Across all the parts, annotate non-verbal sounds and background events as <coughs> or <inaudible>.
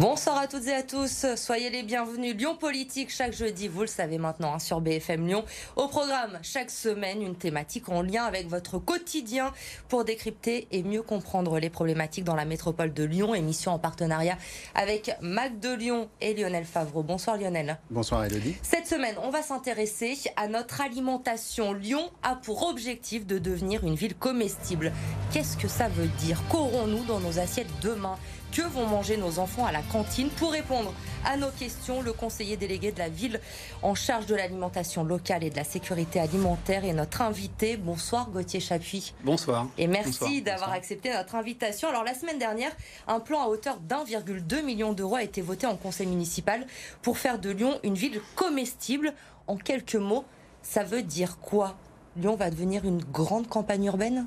Bonsoir à toutes et à tous, soyez les bienvenus. Lyon Politique chaque jeudi, vous le savez maintenant, hein, sur BFM Lyon. Au programme, chaque semaine, une thématique en lien avec votre quotidien pour décrypter et mieux comprendre les problématiques dans la métropole de Lyon. Émission en partenariat avec Mac de Lyon et Lionel Favreau. Bonsoir Lionel. Bonsoir Elodie. Cette semaine, on va s'intéresser à notre alimentation. Lyon a pour objectif de devenir une ville comestible. Qu'est-ce que ça veut dire? Qu'aurons-nous dans nos assiettes demain? Que vont manger nos enfants à la cantine Pour répondre à nos questions, le conseiller délégué de la ville en charge de l'alimentation locale et de la sécurité alimentaire est notre invité. Bonsoir Gauthier Chapuis. Bonsoir. Et merci d'avoir accepté notre invitation. Alors la semaine dernière, un plan à hauteur d'1,2 million d'euros a été voté en conseil municipal pour faire de Lyon une ville comestible. En quelques mots, ça veut dire quoi? Lyon va devenir une grande campagne urbaine?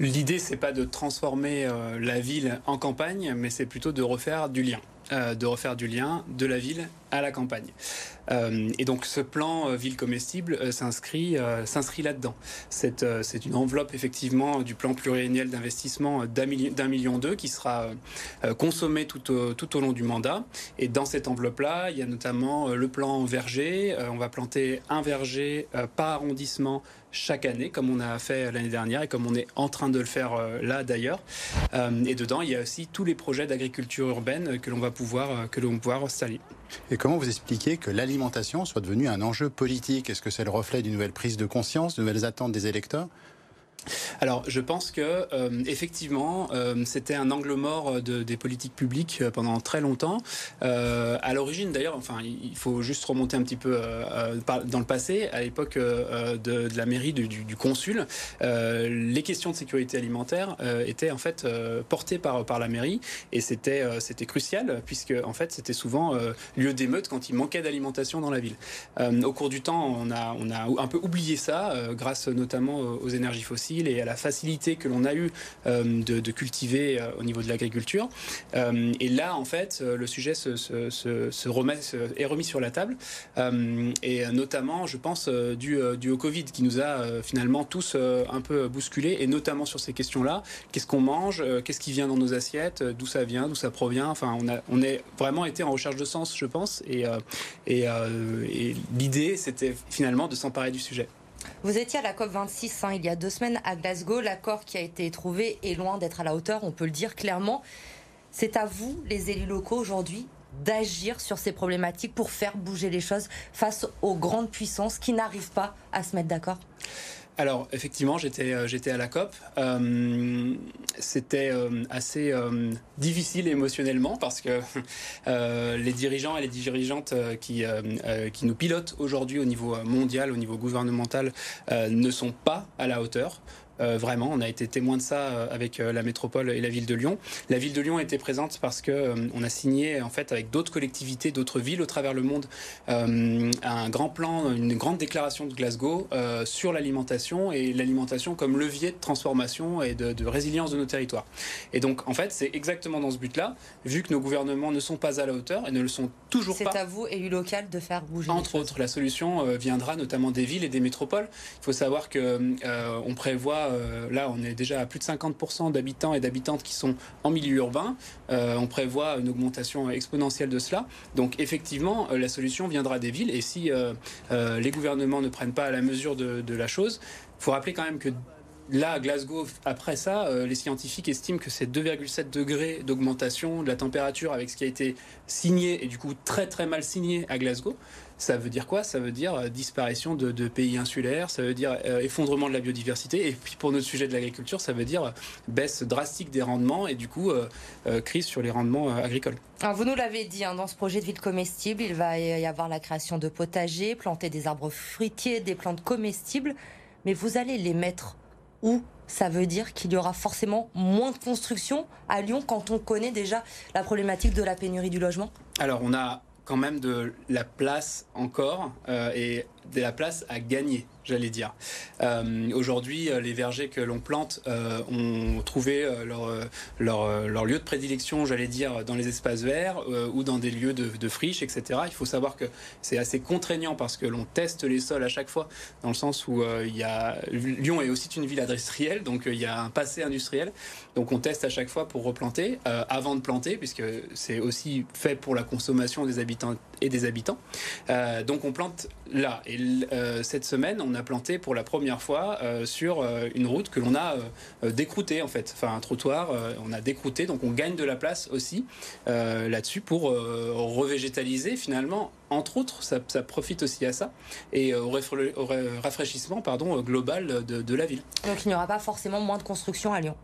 L'idée, c'est pas de transformer euh, la ville en campagne, mais c'est plutôt de refaire du lien. Euh, de refaire du lien de la ville à la campagne. Euh, et donc ce plan ville comestible s'inscrit là-dedans. C'est une enveloppe effectivement du plan pluriannuel d'investissement d'un million, million d'euros qui sera consommé tout au, tout au long du mandat. Et dans cette enveloppe-là, il y a notamment le plan verger. on va planter un verger par arrondissement chaque année, comme on a fait l'année dernière et comme on est en train de le faire là d'ailleurs. et dedans, il y a aussi tous les projets d'agriculture urbaine que l'on va pouvoir que l'on va installer. Et comment vous expliquez que l'alimentation soit devenue un enjeu politique? Est-ce que c'est le reflet d'une nouvelle prise de conscience, de nouvelles attentes des électeurs? Alors, je pense que euh, effectivement, euh, c'était un angle mort de, des politiques publiques euh, pendant très longtemps. à l'origine, d'ailleurs, enfin, il faut juste remonter un petit peu dans le passé, à l'époque de, la mairie du, du consul, les questions de sécurité alimentaire étaient en fait portées par par la mairie, et c'était c'était crucial puisque en fait c'était souvent lieu d'émeute quand il manquait d'alimentation dans la ville. au cours du temps, on a on a un peu oublié ça, grâce notamment aux énergies fossiles et à la facilité que l'on a eu euh, de, cultiver euh, au niveau de l'agriculture. Euh, et là, en fait, le sujet se, remet, est remis sur la table. et notamment, je pense, du, du au Covid qui nous a finalement tous un peu bousculés, et notamment sur ces questions-là. Qu'est-ce qu'on mange Qu'est-ce qui vient dans nos assiettes D'où ça vient D'où ça provient? Enfin, on a, on est vraiment été en recherche de sens, je pense. Et, et l'idée, c'était finalement de s'emparer du sujet. Vous étiez à la COP26 hein, il y a deux semaines à Glasgow. L'accord qui a été trouvé est loin d'être à la hauteur, on peut le dire clairement. C'est à vous, les élus locaux, aujourd'hui, d'agir sur ces problématiques pour faire bouger les choses face aux grandes puissances qui n'arrivent pas à se mettre d'accord? Alors effectivement, j'étais euh, j'étais à la COP. Euh, c'était euh, assez difficile émotionnellement parce que <laughs> les dirigeants et les dirigeantes qui qui nous pilotent aujourd'hui au niveau mondial, au niveau gouvernemental, ne sont pas à la hauteur. Euh, vraiment, on a été témoin de ça euh, avec euh, la métropole et la ville de Lyon. La ville de Lyon était présente parce que on a signé en fait avec d'autres collectivités, d'autres villes au travers le monde un grand plan, une grande déclaration de Glasgow sur l'alimentation et l'alimentation comme levier de transformation et de, résilience de nos territoires. Et donc en fait, c'est exactement dans ce but-là, vu que nos gouvernements ne sont pas à la hauteur et ne le sont toujours pas. C'est à vous, élus local, de faire bouger. Entre autres, la solution viendra notamment des villes et des métropoles. Il faut savoir que on prévoit euh, là, on est déjà à plus de 50% d'habitants et d'habitantes qui sont en milieu urbain. Euh, on prévoit une augmentation exponentielle de cela. Donc, effectivement, euh, la solution viendra des villes. Et si les gouvernements ne prennent pas la mesure de, de la chose, il faut rappeler quand même que Là, à Glasgow, après ça, les scientifiques estiment que c'est 2,7 degrés d'augmentation de la température avec ce qui a été signé et du coup très très mal signé à Glasgow. Ça veut dire quoi? Ça veut dire euh, disparition de, pays insulaires, ça veut dire euh, effondrement de la biodiversité, et puis pour notre sujet de l'agriculture, ça veut dire euh, baisse drastique des rendements et du coup crise sur les rendements agricoles. Vous nous l'avez dit, hein, dans ce projet de ville comestible, il va y avoir la création de potagers, planter des arbres fruitiers, des plantes comestibles, mais vous allez les mettre où ça veut dire qu'il y aura forcément moins de construction à Lyon quand on connaît déjà la problématique de la pénurie du logement? Alors on a quand même de la place encore euh, et de la place à gagner, j'allais dire. Euh, aujourd'hui, les vergers que l'on plante ont trouvé leur, leur, lieu de prédilection, j'allais dire, dans les espaces verts ou dans des lieux de, de friches, etc. Il faut savoir que c'est assez contraignant parce que l'on teste les sols à chaque fois, dans le sens où il y a Lyon est aussi une ville industrielle, donc il y a un passé industriel. Donc on teste à chaque fois pour replanter avant de planter, puisque c'est aussi fait pour la consommation des habitants et des habitants. Euh, donc on plante là. Et euh, cette semaine, on a planté pour la première fois euh, sur une route que l'on a décroutée en fait, enfin un trottoir. on a décrouté, donc on gagne de la place aussi là-dessus pour revégétaliser finalement. Entre autres, ça, profite aussi à ça et au, rafraîchissement pardon, global de, de la ville. Donc il n'y aura pas forcément moins de construction à Lyon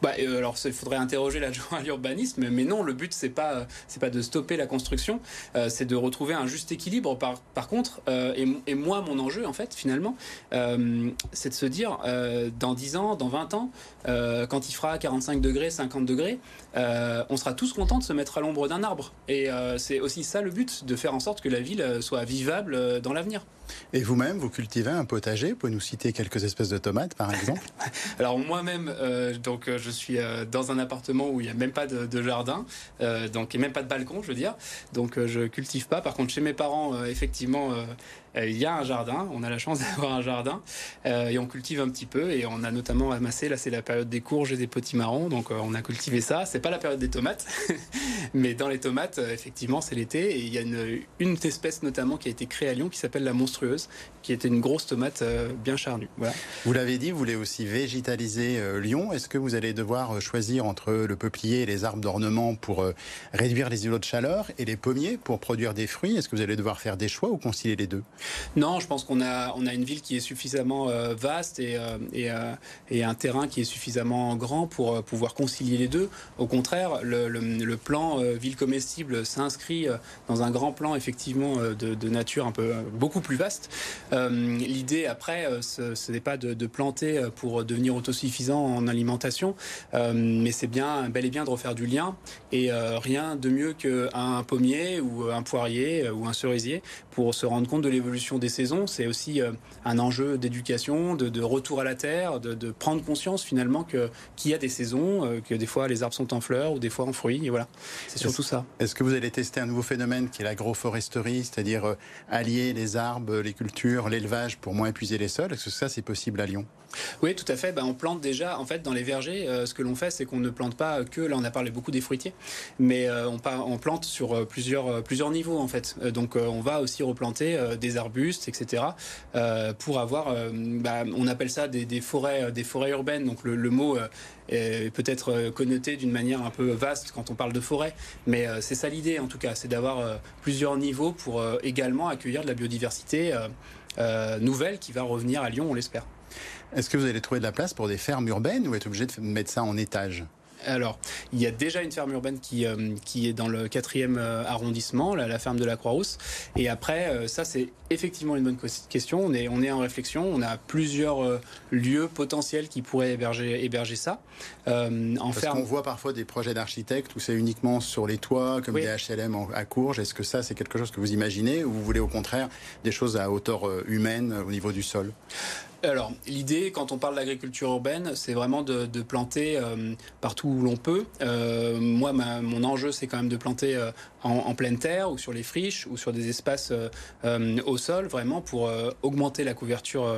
bah, euh, alors, il faudrait interroger l'adjoint à l'urbanisme, mais non, le but, c'est pas, c'est pas de stopper la construction, euh, c'est de retrouver un juste équilibre. Par, contre, euh, et, et, moi, mon enjeu, en fait, finalement, c'est de se dire, dans 10 ans, dans 20 ans, quand il fera 45 degrés, 50 degrés, on sera tous contents de se mettre à l'ombre d'un arbre. Et c'est aussi ça le but, de faire en sorte que la ville soit vivable dans l'avenir. Et vous-même, vous cultivez un potager Vous pouvez nous citer quelques espèces de tomates, par exemple <laughs> Alors moi-même, donc donc euh, je suis euh, dans un appartement où il n'y a même pas de, jardin, euh, donc et même pas de balcon, je veux dire. Donc je cultive pas. Par contre, chez mes parents, effectivement, euh, il y a un jardin, on a la chance <laughs> d'avoir un jardin euh, et on cultive un petit peu et on a notamment amassé, là c'est la période des courges et des petits marrons, donc euh, on a cultivé ça. C'est pas la période des tomates, <laughs> mais dans les tomates, effectivement, c'est l'été et il y a une, espèce notamment qui a été créée à Lyon qui s'appelle la monstrueuse, qui était une grosse tomate bien charnue. Vous l'avez dit, vous voulez aussi végétaliser Lyon. Est-ce que vous allez devoir choisir entre le peuplier et les arbres d'ornement pour réduire les îlots de chaleur et les pommiers pour produire des fruits? Est-ce que vous allez devoir faire des choix ou concilier les deux? Non, je pense qu'on a, une ville qui est suffisamment euh, vaste et, euh, euh, et, un terrain qui est suffisamment grand pour pouvoir concilier les deux. Au contraire, le, plan ville comestible s'inscrit dans un grand plan effectivement de, nature un peu beaucoup plus vaste. L'idée après, ce, n'est pas de, planter pour devenir autosuffisant en alimentation, mais c'est bien bel et bien de refaire du lien et rien de mieux qu'un pommier ou un poirier ou un cerisier pour se rendre compte de l'évolution des saisons, c'est aussi euh, un enjeu d'éducation, de, retour à la terre, de, prendre conscience finalement que qu'il y a des saisons, euh, que des fois les arbres sont en fleurs ou des fois en fruits. Et voilà, c'est surtout ça. Est-ce que vous allez tester un nouveau phénomène qui est l'agroforesterie, c'est-à-dire euh, allier les arbres, les cultures, l'élevage pour moins épuiser les sols? Est-ce que ça c'est possible à Lyon? Oui, tout à fait. Ben, on plante déjà, en fait, dans les vergers, ce que l'on fait, c'est qu'on ne plante pas que, là on a parlé beaucoup des fruitiers, mais on, on, plante sur plusieurs, plusieurs niveaux, en fait. donc on va aussi replanter des arbres etc. Euh, pour avoir, euh, bah, on appelle ça des, forêts, euh, des forêts urbaines. Donc le, mot est peut-être connoté d'une manière un peu vaste quand on parle de forêt, mais c'est ça l'idée en tout cas, c'est d'avoir plusieurs niveaux pour également accueillir de la biodiversité nouvelle qui va revenir à Lyon, on l'espère. Est-ce que vous allez trouver de la place pour des fermes urbaines ou être obligé de mettre ça en étage? Alors, il y a déjà une ferme urbaine qui, euh, qui est dans le quatrième euh, arrondissement, la, ferme de la Croix-Rousse. Et après, euh, ça, c'est effectivement une bonne question. On est, on est en réflexion. On a plusieurs lieux potentiels qui pourraient héberger, héberger ça. en Parce ferme... qu'on voit parfois des projets d'architectes où c'est uniquement sur les toits, comme des HLM à Courges. Est-ce que ça, c'est quelque chose que vous imaginez ou vous voulez au contraire des choses à hauteur humaine au niveau du sol? Alors, l'idée, quand on parle d'agriculture urbaine, c'est vraiment de, planter euh, partout où l'on peut. Euh, moi, mon enjeu, c'est quand même de planter euh, en, pleine terre ou sur les friches ou sur des espaces au sol, vraiment pour augmenter la couverture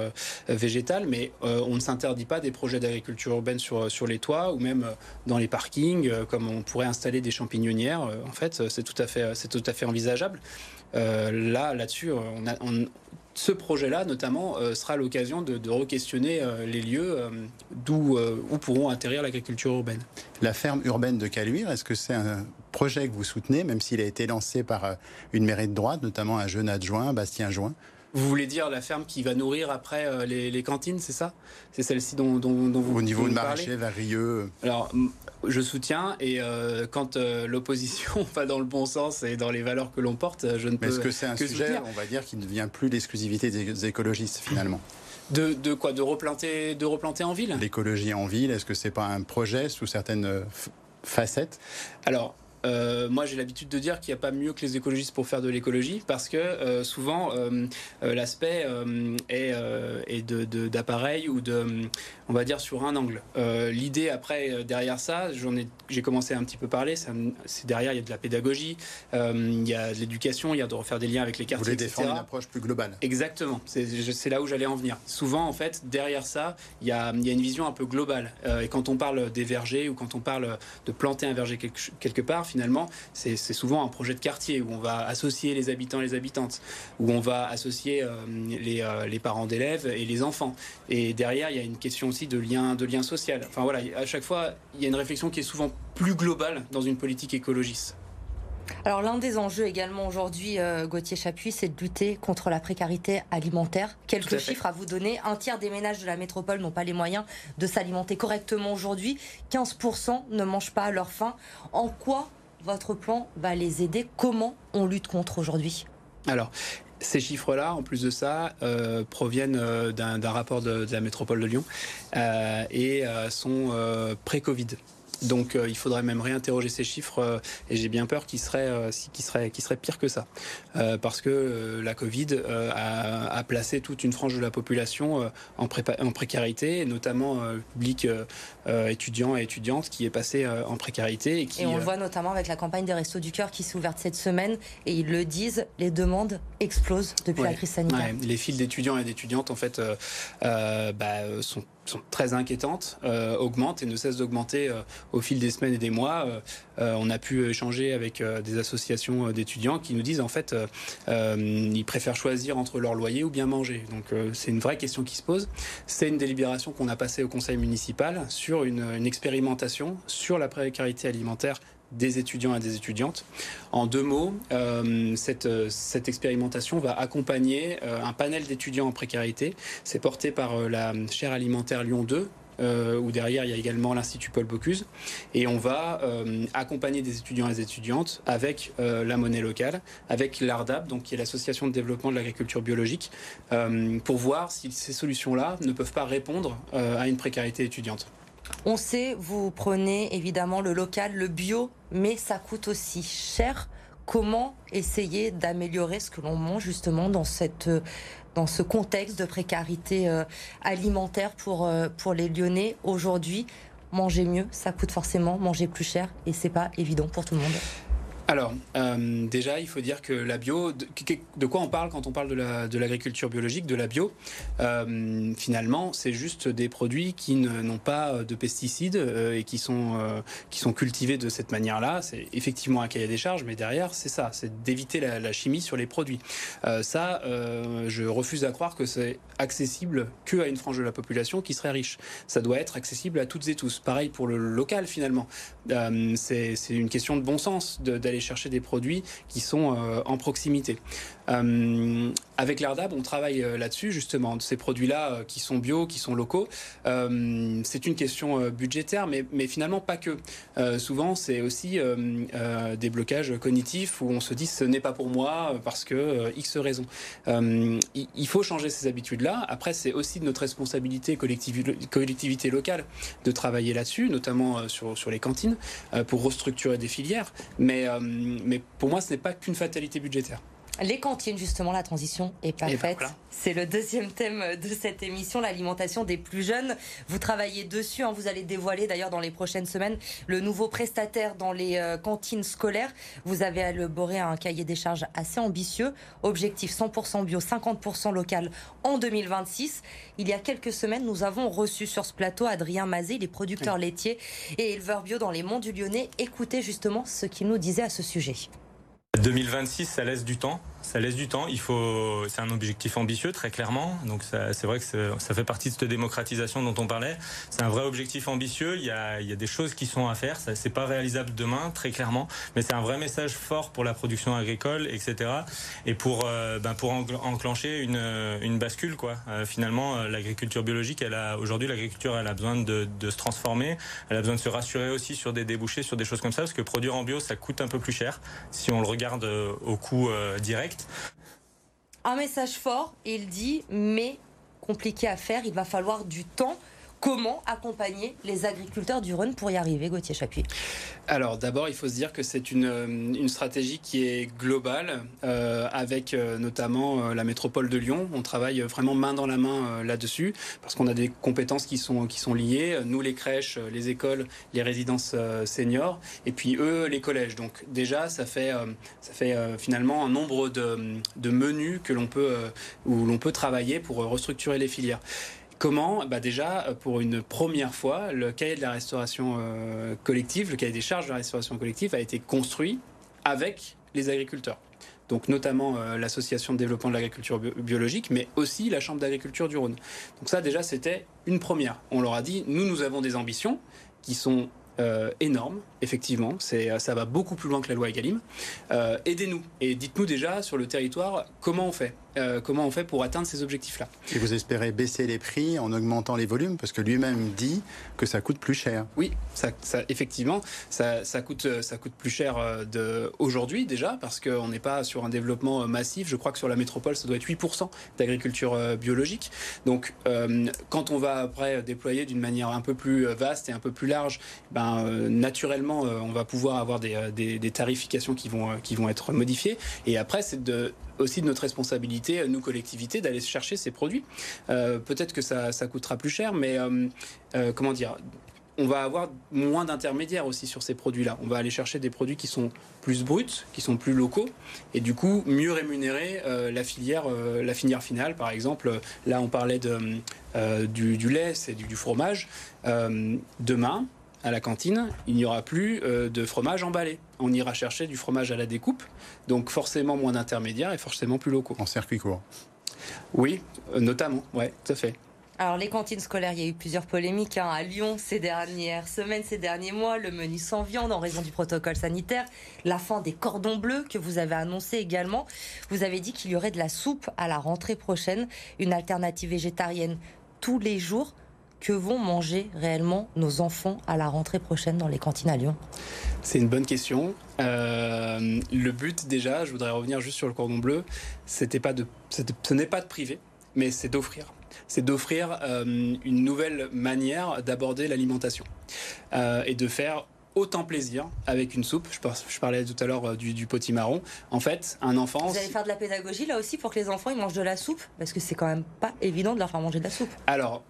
végétale. Mais on ne s'interdit pas des projets d'agriculture urbaine sur, sur les toits ou même dans les parkings, comme on pourrait installer des champignonnières. en fait, c'est tout à fait, tout à fait envisageable. là, là-dessus, on a, on, ce projet-là, notamment, euh, sera l'occasion de, re-questionner euh, les lieux euh, d'où où pourront atterrir l'agriculture urbaine. La ferme urbaine de Caluire, est-ce que c'est un projet que vous soutenez, même s'il a été lancé par une mairie de droite, notamment un jeune adjoint, Bastien Join vous voulez dire la ferme qui va nourrir après euh, les, cantines, c'est ça? C'est celle-ci dont, dont, vous Au niveau de Maraché, Varieux. Alors, je soutiens, et euh, quand euh, l'opposition <laughs> va dans le bon sens et dans les valeurs que l'on porte, je ne peux Est-ce que c'est un sujet, on va dire, qui ne devient plus l'exclusivité des écologistes, finalement? De, de, quoi? De replanter, de replanter en ville? L'écologie en ville, est-ce que c'est pas un projet sous certaines facettes? Alors, euh, moi j'ai l'habitude de dire qu'il n'y a pas mieux que les écologistes pour faire de l'écologie, parce que souvent l'aspect est, est d'appareil ou de, on va dire, sur un angle. L'idée après, derrière ça, j'en ai, j'ai commencé à un petit peu parler, c'est derrière, il y a de la pédagogie, il y a de l'éducation, il y a de refaire des liens avec les quartiers, Vous voulez défendre une approche plus globale Exactement, c'est là où j'allais en venir. Souvent, en fait, derrière ça, il y a, il y a une vision un peu globale. et quand on parle des vergers ou quand on parle de planter un verger quelque part, finalement, c'est souvent un projet de quartier où on va associer les habitants et les habitantes, où on va associer euh, euh, les, parents d'élèves et les enfants. Et derrière, il y a une question aussi de lien, de lien social. Enfin voilà, à chaque fois, il y a une réflexion qui est souvent plus globale dans une politique écologiste. Alors l'un des enjeux également aujourd'hui, euh, Gauthier Chapuis, c'est de lutter contre la précarité alimentaire. Quelques chiffres à vous donner. Un tiers des ménages de la métropole n'ont pas les moyens de s'alimenter correctement aujourd'hui. 15% ne mangent pas à leur faim. En quoi votre plan va les aider? Comment on lutte contre aujourd'hui? Alors, ces chiffres-là, en plus de ça, euh, proviennent euh, d'un rapport de, la métropole de Lyon et sont pré-Covid. Donc euh, il faudrait même réinterroger ces chiffres euh, et j'ai bien peur qu'ils seraient, euh, seraient, seraient pires que ça. parce que la Covid a, placé toute une frange de la population en, en, précarité, et notamment le public étudiant et étudiante qui est passé en précarité. Et, qui, on le voit notamment avec la campagne des Restos du Cœur qui s'est ouverte cette semaine et ils le disent, les demandes explosent depuis la crise sanitaire. les files d'étudiants et d'étudiantes en fait bah, sont sont très inquiétantes, euh, augmentent et ne cessent d'augmenter euh, au fil des semaines et des mois. Euh, on a pu échanger avec des associations d'étudiants qui nous disent en fait ils préfèrent choisir entre leur loyer ou bien manger. Donc c'est une vraie question qui se pose. C'est une délibération qu'on a passée au conseil municipal sur une, une expérimentation sur la précarité alimentaire des étudiants et des étudiantes. En deux mots, euh, cette, cette, expérimentation va accompagner euh, un panel d'étudiants en précarité. C'est porté par euh, la chaire alimentaire Lyon 2, où derrière il y a également l'Institut Paul Bocuse. Et on va accompagner des étudiants et des étudiantes avec la monnaie locale, avec l'ARDAP, donc qui est l'association de développement de l'agriculture biologique, pour voir si ces solutions-là ne peuvent pas répondre à une précarité étudiante. On sait, vous prenez évidemment le local, le bio, mais ça coûte aussi cher. Comment essayer d'améliorer ce que l'on mange justement dans cette dans ce contexte de précarité euh, alimentaire pour euh, pour les Lyonnais aujourd'hui? Manger mieux, ça coûte forcément manger plus cher et c'est pas évident pour tout le monde. Alors, euh, déjà, il faut dire que la bio, de, quoi on parle quand on parle de l'agriculture biologique, de la bio euh, Finalement, c'est juste des produits qui n'ont pas de pesticides euh, et qui sont, qui sont cultivés de cette manière-là. C'est effectivement un cahier des charges, mais derrière, c'est ça, c'est d'éviter la, la, chimie sur les produits. ça, je refuse à croire que c'est accessible que à une frange de la population qui serait riche. Ça doit être accessible à toutes et tous. Pareil pour le local, finalement. c'est une question de bon sens d'aller chercher des produits qui sont euh, en proximité. Euh, avec l'ARDAB, on travaille euh, là-dessus, justement, ces produits-là qui sont bio, qui sont locaux. c'est une question budgétaire, mais, finalement pas que. souvent, c'est aussi des blocages cognitifs où on se dit ce n'est pas pour moi parce que X raison. il faut changer ces habitudes-là. Après, c'est aussi de notre responsabilité collectivité locale de travailler là-dessus, notamment sur, les cantines, pour restructurer des filières. Mais pour moi, ce n'est pas qu'une fatalité budgétaire. Les cantines, justement, la transition est pas faite. C'est le deuxième thème de cette émission, l'alimentation des plus jeunes. Vous travaillez dessus, hein. vous allez dévoiler d'ailleurs dans les prochaines semaines le nouveau prestataire dans les euh, cantines scolaires. Vous avez élaboré un cahier des charges assez ambitieux. Objectif 100% bio, 50% local en 2026. Il y a quelques semaines, nous avons reçu sur ce plateau Adrien Mazé, les producteurs laitiers et éleveurs bio dans les monts du Lyonnais. Écoutez justement ce qu'il nous disait à ce sujet. 2026, ça laisse du temps ça laisse du temps. Il faut, c'est un objectif ambitieux, très clairement. Donc c'est vrai que ça fait partie de cette démocratisation dont on parlait. C'est un vrai objectif ambitieux. Il y a, il y a des choses qui sont à faire. Ça, c'est pas réalisable demain, très clairement. Mais c'est un vrai message fort pour la production agricole, etc. Et pour, euh, ben pour enclencher une, une bascule, quoi. Euh, finalement, euh, l'agriculture biologique, elle a aujourd'hui l'agriculture, elle a besoin de, de se transformer. Elle a besoin de se rassurer aussi sur des débouchés, sur des choses comme ça, parce que produire en bio, ça coûte un peu plus cher si on le regarde au coût direct. Un message fort, il dit, mais compliqué à faire, il va falloir du temps. Comment accompagner les agriculteurs du Rhône pour y arriver, Gauthier Chapuis? Alors d'abord, il faut se dire que c'est une, une, stratégie qui est globale, euh, avec euh, notamment euh, la métropole de Lyon. On travaille vraiment main dans la main là-dessus, parce qu'on a des compétences qui sont, qui sont liées. Nous, les crèches, les écoles, les résidences seniors, et puis eux, les collèges. Donc déjà, ça fait, ça fait finalement un nombre de, de menus que l'on peut, où l'on peut travailler pour restructurer les filières. Comment bah Déjà, pour une première fois, le cahier de la restauration euh, collective, le cahier des charges de la restauration collective a été construit avec les agriculteurs. Donc notamment euh, l'association de développement de l'agriculture biologique, mais aussi la chambre d'agriculture du Rhône. Donc ça déjà c'était une première. On leur a dit nous nous avons des ambitions qui sont euh, énormes, effectivement. C'est, ça va beaucoup plus loin que la loi Egalim. aidez-nous et dites-nous déjà sur le territoire comment on fait. Euh, comment on fait pour atteindre ces objectifs-là. Et vous espérez baisser les prix en augmentant les volumes Parce que lui-même dit que ça coûte plus cher. Oui, ça, effectivement, ça, coûte, ça coûte plus cher euh, de, aujourd'hui déjà, parce qu'on n'est pas sur un développement euh, massif. Je crois que sur la métropole, ça doit être 8% d'agriculture biologique. Donc, quand on va après déployer d'une manière un peu plus vaste et un peu plus large, ben, naturellement, on va pouvoir avoir des, des, tarifications qui vont, qui vont être modifiées. Et après, c'est aussi de notre responsabilité, nous collectivités, d'aller chercher ces produits. Euh, peut-être que ça, coûtera plus cher, mais euh, euh, comment dire on va avoir moins d'intermédiaires aussi sur ces produits-là. On va aller chercher des produits qui sont plus bruts, qui sont plus locaux, et du coup mieux rémunérer la filière, la filière finale. Par exemple, là on parlait de, du, lait, c'est du, fromage. demain, à la cantine, il n'y aura plus euh, de fromage emballé. On ira chercher du fromage à la découpe, donc forcément moins d'intermédiaires et forcément plus locaux. En circuit court Oui, euh, notamment, ouais, tout à fait. Alors les cantines scolaires, il y a eu plusieurs polémiques hein, à Lyon ces dernières semaines, ces derniers mois, le menu sans viande en raison du protocole sanitaire, la fin des cordons bleus que vous avez annoncé également. Vous avez dit qu'il y aurait de la soupe à la rentrée prochaine, une alternative végétarienne tous les jours que vont manger réellement nos enfants à la rentrée prochaine dans les cantines à Lyon C'est une bonne question. Euh, le but déjà, je voudrais revenir juste sur le cordon bleu, c'était pas de, ce n'est pas de priver, mais c'est d'offrir. C'est d'offrir euh, une nouvelle manière d'aborder l'alimentation euh, et de faire autant plaisir avec une soupe. Je, parlais tout à l'heure du, du, potimarron. En fait, un enfant. Vous allez faire de la pédagogie là aussi pour que les enfants ils mangent de la soupe? Parce que c'est quand même pas évident de leur faire manger de la soupe. Alors,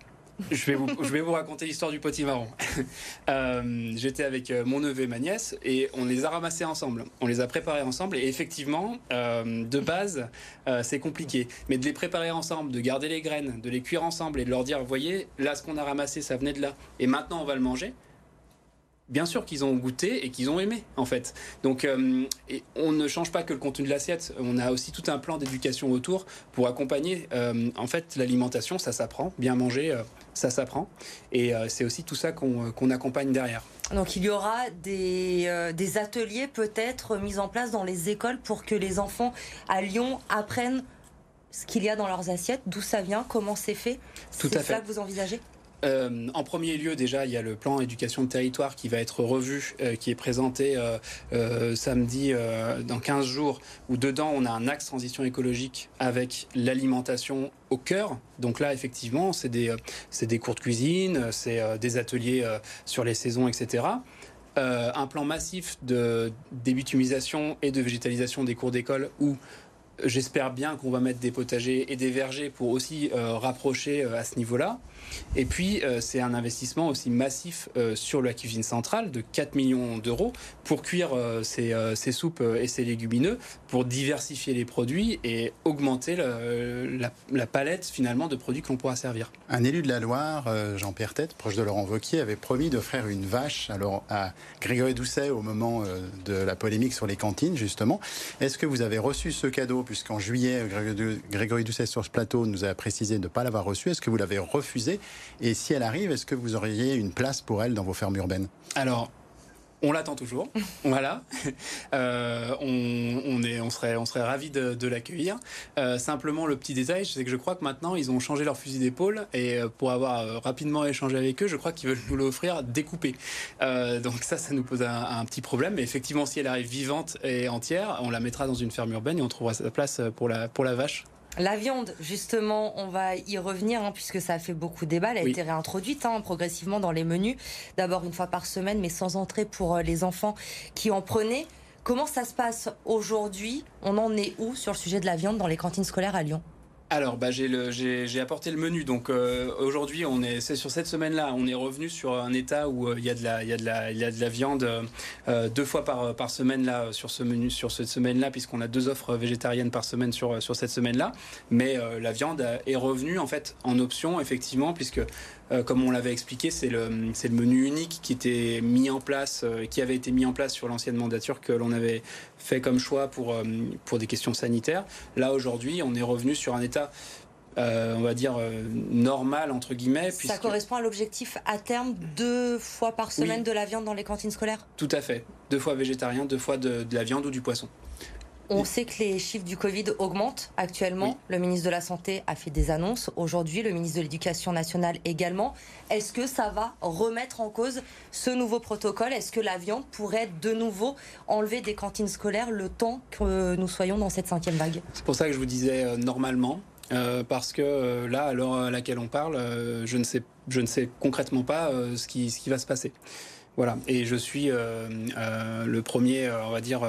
je vais vous, raconter l'histoire du potimarron. <laughs> Euh, J'étais avec euh, mon neveu et ma nièce et on les a ramassés ensemble. On les a préparés ensemble et effectivement, euh, de base, c'est compliqué. Mais de les préparer ensemble, de garder les graines, de les cuire ensemble et de leur dire, voyez, là, ce qu'on a ramassé, ça venait de là. Et maintenant, on va le manger bien sûr qu'ils ont goûté et qu'ils ont aimé en fait. Donc on ne change pas que le contenu de l'assiette, on a aussi tout un plan d'éducation autour pour accompagner en fait l'alimentation, ça s'apprend, bien manger, ça s'apprend et c'est aussi tout ça qu'on accompagne derrière. Donc il y aura des, des ateliers peut-être mis en place dans les écoles pour que les enfants à Lyon apprennent ce qu'il y a dans leurs assiettes, d'où ça vient, comment c'est fait. C'est ça que vous envisagez? Euh, en premier lieu, déjà, il y a le plan éducation de territoire qui va être revu, euh, qui est présenté euh, samedi dans 15 jours, où dedans, on a un axe transition écologique avec l'alimentation au cœur. Donc là, effectivement, c'est des, des cours de cuisine, c'est des ateliers sur les saisons, etc. un plan massif de débitumisation et de végétalisation des cours d'école où j'espère bien qu'on va mettre des potagers et des vergers pour aussi rapprocher à ce niveau-là. Et puis, euh, c'est un investissement aussi massif euh, sur la cuisine centrale de 4 millions d'euros pour cuire euh, ces, soupes et ces légumineux, pour diversifier les produits et augmenter la, palette finalement de produits qu'on pourra servir. Un élu de la Loire, Jean-Pierre Tête, proche de Laurent Vauquier, avait promis d'offrir une vache alors, à Grégory Doucet au moment de la polémique sur les cantines, justement. Est-ce que vous avez reçu ce cadeau, puisqu'en juillet, Grégory Doucet sur ce plateau nous a précisé de ne pas l'avoir reçu Est-ce que vous l'avez refusé? Et si elle arrive, est-ce que vous auriez une place pour elle dans vos fermes urbaines? Alors, on l'attend toujours. <laughs> voilà. Euh, on, est, on serait, on serait ravis de, l'accueillir. Euh, simplement, le petit détail, c'est que je crois que maintenant, ils ont changé leur fusil d'épaule et euh, pour avoir rapidement échangé avec eux, je crois qu'ils veulent nous l'offrir découpé. donc ça, ça nous pose un, petit problème. Mais effectivement, si elle arrive vivante et entière, on la mettra dans une ferme urbaine et on trouvera sa place pour la, pour la vache La viande, justement, on va y revenir hein, puisque ça a fait beaucoup de débat. Elle a été réintroduite hein, progressivement dans les menus. D'abord une fois par semaine, mais sans entrée pour euh, les enfants qui en prenaient. Comment ça se passe aujourd'hui? On en est où sur le sujet de la viande dans les cantines scolaires à Lyon? Alors, bah, j'ai apporté le menu. Donc euh, aujourd'hui, on est, sur cette semaine-là, on est revenu sur un état où euh, il y a de la, il y a de la, il y a de la viande euh, deux fois par, par semaine là sur ce menu, sur cette semaine-là, puisqu'on a deux offres végétariennes par semaine sur sur cette semaine-là. Mais la viande est revenue en fait en option effectivement, puisque comme on l'avait expliqué, c'est le, menu unique qui était mis en place, qui avait été mis en place sur l'ancienne mandature que l'on avait fait comme choix pour, pour des questions sanitaires. Là aujourd'hui, on est revenu sur un état euh, on va dire, euh, normal, entre guillemets. Ça correspond à l'objectif à terme, deux fois par semaine de la viande dans les cantines scolaires? Tout à fait. Deux fois végétarien, deux fois de, la viande ou du poisson. On sait que les chiffres du Covid augmentent actuellement. Le ministre de la Santé a fait des annonces aujourd'hui, le ministre de l'Éducation nationale également. Est-ce que ça va remettre en cause ce nouveau protocole? Est-ce que la viande pourrait de nouveau enlever des cantines scolaires le temps que nous soyons dans cette cinquième vague? C'est pour ça que je vous disais euh, normalement. Euh, parce que euh, là, à l'heure à laquelle on parle, je, ne sais, je ne sais concrètement pas ce, qui, ce qui va se passer. Voilà, et je suis euh, euh, le premier, euh, on va dire,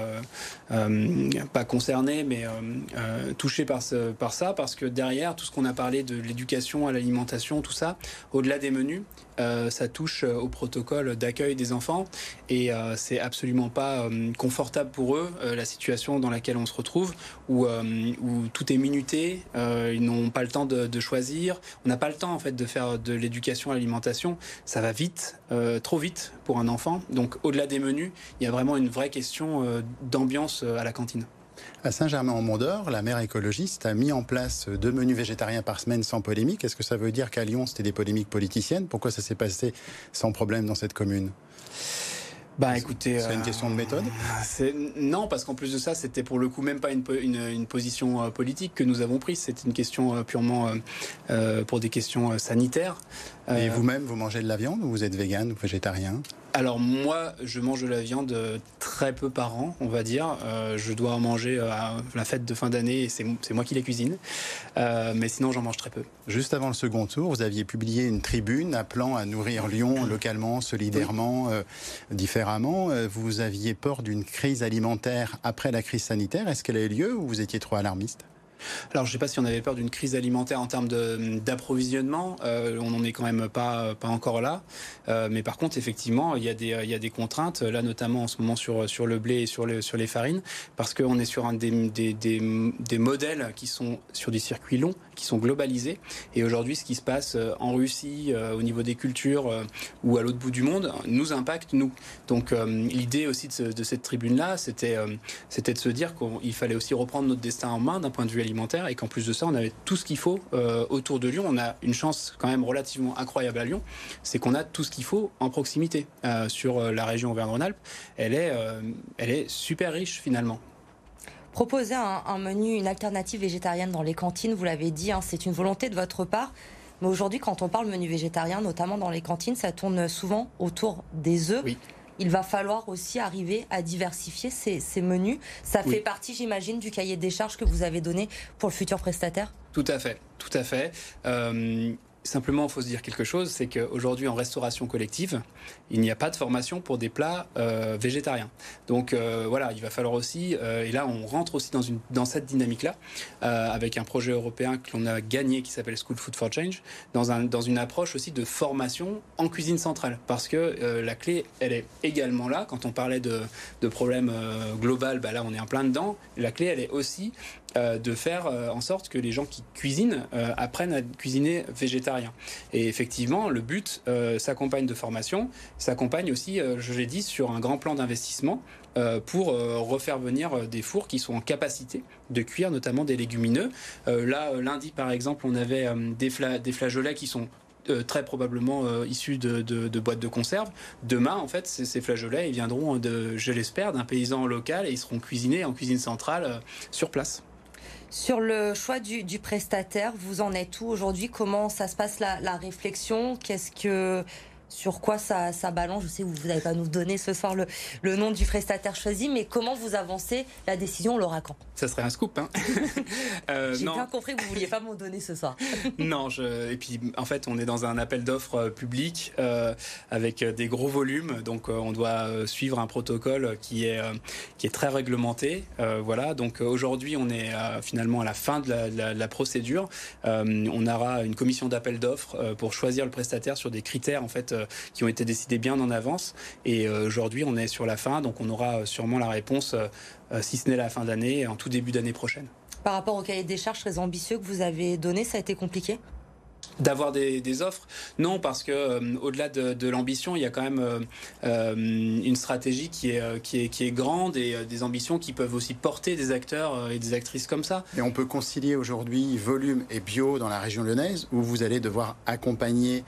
pas concerné, mais touché par, ça, parce que derrière, tout ce qu'on a parlé de l'éducation à l'alimentation, tout ça, au-delà des menus, ça touche au protocole d'accueil des enfants, et c'est absolument pas confortable pour eux, la situation dans laquelle on se retrouve, où, où tout est minuté, ils n'ont pas le temps de, de choisir, on n'a pas le temps en fait de faire de l'éducation à l'alimentation, ça va vite, trop vite pour un enfant. Donc au-delà des menus, il y a vraiment une vraie question euh, d'ambiance euh, à la cantine. À Saint-Germain-en-Mont-d'Or, la maire écologiste a mis en place deux menus végétariens par semaine sans polémique. Est-ce que ça veut dire qu'à Lyon, c'était des polémiques politiciennes? Pourquoi ça s'est passé sans problème dans cette commune? Bah écoutez, c'est une question de méthode. <laughs> Euh, non, parce qu'en plus de ça, c'était pour le coup même pas une, une, position politique que nous avons prise. C'était une question purement pour des questions sanitaires. Et vous-même, vous mangez de la viande ou vous êtes vegan ou végétarien? Alors moi, je mange de la viande euh, très peu par an, on va dire. Euh, je dois en manger euh, à la fête de fin d'année et c'est moi qui les cuisine. mais sinon, j'en mange très peu. Juste avant le second tour, vous aviez publié une tribune appelant à nourrir Lyon <coughs> localement, solidairement, différemment. Vous aviez peur d'une crise alimentaire après la crise sanitaire. Est-ce qu'elle a eu lieu ou vous étiez trop alarmiste? Alors, je ne sais pas si on avait peur d'une crise alimentaire en termes d'approvisionnement. Euh, on n'en est quand même pas, encore là. Euh, mais par contre, effectivement, il y, a des, contraintes, là notamment en ce moment sur, le blé et sur, le, sur les farines, parce qu'on est sur un des, des, modèles qui sont sur des circuits longs, qui sont globalisés. Et aujourd'hui, ce qui se passe euh, en Russie, au niveau des cultures ou à l'autre bout du monde, nous impacte, nous. Donc, l'idée aussi de, de cette tribune-là, c'était c'était de se dire qu'il fallait aussi reprendre notre destin en main d'un point de vue alimentaire et qu'en plus de ça, on avait tout ce qu'il faut euh, autour de Lyon. On a une chance quand même relativement incroyable à Lyon, c'est qu'on a tout ce qu'il faut en proximité euh, sur euh, la région Auvergne-Rhône-Alpes. Elle est, elle est super riche finalement. Proposer un, menu, une alternative végétarienne dans les cantines, vous l'avez dit, hein, c'est une volonté de votre part. Mais aujourd'hui, quand on parle menu végétarien, notamment dans les cantines, ça tourne souvent autour des œufs. Oui il va falloir aussi arriver à diversifier ces, menus. Ça fait partie, j'imagine, du cahier des charges que vous avez donné pour le futur prestataire? Tout à fait, tout à fait. Euh, Simplement, il faut se dire quelque chose, c'est qu'aujourd'hui, en restauration collective, il n'y a pas de formation pour des plats euh, végétariens. Donc euh, voilà, il va falloir aussi, euh, et là on rentre aussi dans, une, dans cette dynamique-là, avec un projet européen que l'on a gagné qui s'appelle School Food for Change, dans, un, dans une approche aussi de formation en cuisine centrale. Parce que la clé, elle est également là. Quand on parlait de, de problèmes global, bah là on est en plein dedans. La clé, elle est aussi de faire en sorte que les gens qui cuisinent apprennent à cuisiner végétarien. Et effectivement, le but s'accompagne de formation, s'accompagne aussi, euh, je l'ai dit, sur un grand plan d'investissement euh, pour euh, refaire venir des fours qui sont en capacité de cuire notamment des légumineux. là, lundi, par exemple, on avait des, des flageolets qui sont très probablement issus de, boîtes de conserve. Demain, en fait, ces, flageolets, ils viendront, de, je l'espère, d'un paysan local et ils seront cuisinés en cuisine centrale sur place. Sur le choix du, prestataire, vous en êtes où aujourd'hui? Comment ça se passe la, la réflexion? Qu'est-ce que sur quoi ça, ça balance Je sais que vous n'allez pas nous donner ce soir le, le nom du prestataire choisi, mais comment vous avancez La décision, on l'aura quand? Ça serait un scoop. Hein <laughs> euh, J'ai bien compris que vous ne vouliez pas m'en donner ce soir. <laughs> non, je... et puis en fait, on est dans un appel d'offres euh, public euh, avec des gros volumes, donc euh, on doit suivre un protocole qui est, qui est très réglementé. voilà, donc aujourd'hui, on est finalement à la fin de la, de la, de la procédure. on aura une commission d'appel d'offres pour choisir le prestataire sur des critères en fait qui ont été décidés bien en avance. Et aujourd'hui, on est sur la fin, donc on aura sûrement la réponse, si ce n'est la fin d'année, en tout début d'année prochaine. Par rapport au cahier des charges très ambitieux que vous avez donné, ça a été compliqué? D'avoir des, des, offres? Non, parce que euh, au-delà de, de l'ambition, il y a quand même euh, euh, une stratégie qui est, qui, est, qui est grande et euh, des ambitions qui peuvent aussi porter des acteurs et des actrices comme ça. Et on peut concilier aujourd'hui volume et bio dans la région lyonnaise, où vous allez devoir accompagner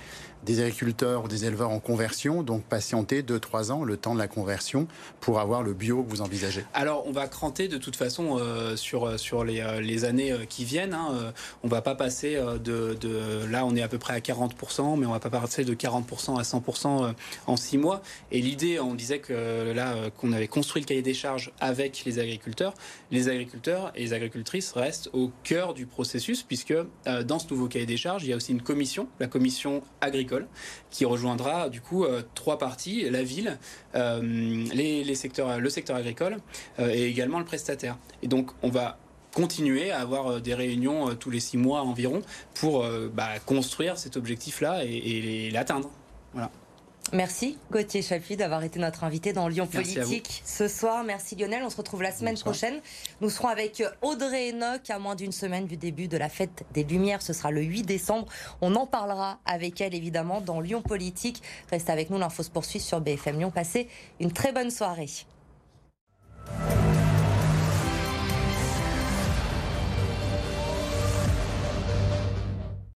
des agriculteurs ou des éleveurs en conversion, donc patienter 2-3 ans, le temps de la conversion, pour avoir le bio que vous envisagez Alors, on va cranter de toute façon euh, sur, sur les, les, années qui viennent. Hein. On va pas passer de, de, Là, on est à peu près à 40%, mais on va pas passer de 40% à 100% en 6 mois. Et l'idée, on disait que là, qu'on avait construit le cahier des charges avec les agriculteurs. Les agriculteurs et les agricultrices restent au cœur du processus, puisque euh, dans ce nouveau cahier des charges, il y a aussi une commission, la commission agricole, qui rejoindra du coup euh, trois parties la ville, euh, les, secteurs, le secteur agricole et également le prestataire. Et donc, on va continuer à avoir des réunions tous les six mois environ pour bah, construire cet objectif-là et, et l'atteindre. Voilà. Merci Gauthier Chapuis d'avoir été notre invité dans Lyon Politique ce soir. Merci Lionel. On se retrouve la semaine Bonsoir. prochaine. Nous serons avec Audrey Enoch à moins d'une semaine du début de la fête des Lumières. Ce sera le 8 décembre. On en parlera avec elle évidemment dans Lyon Politique. Reste avec nous. L'info se poursuit sur BFM Lyon. Passez une très bonne soirée.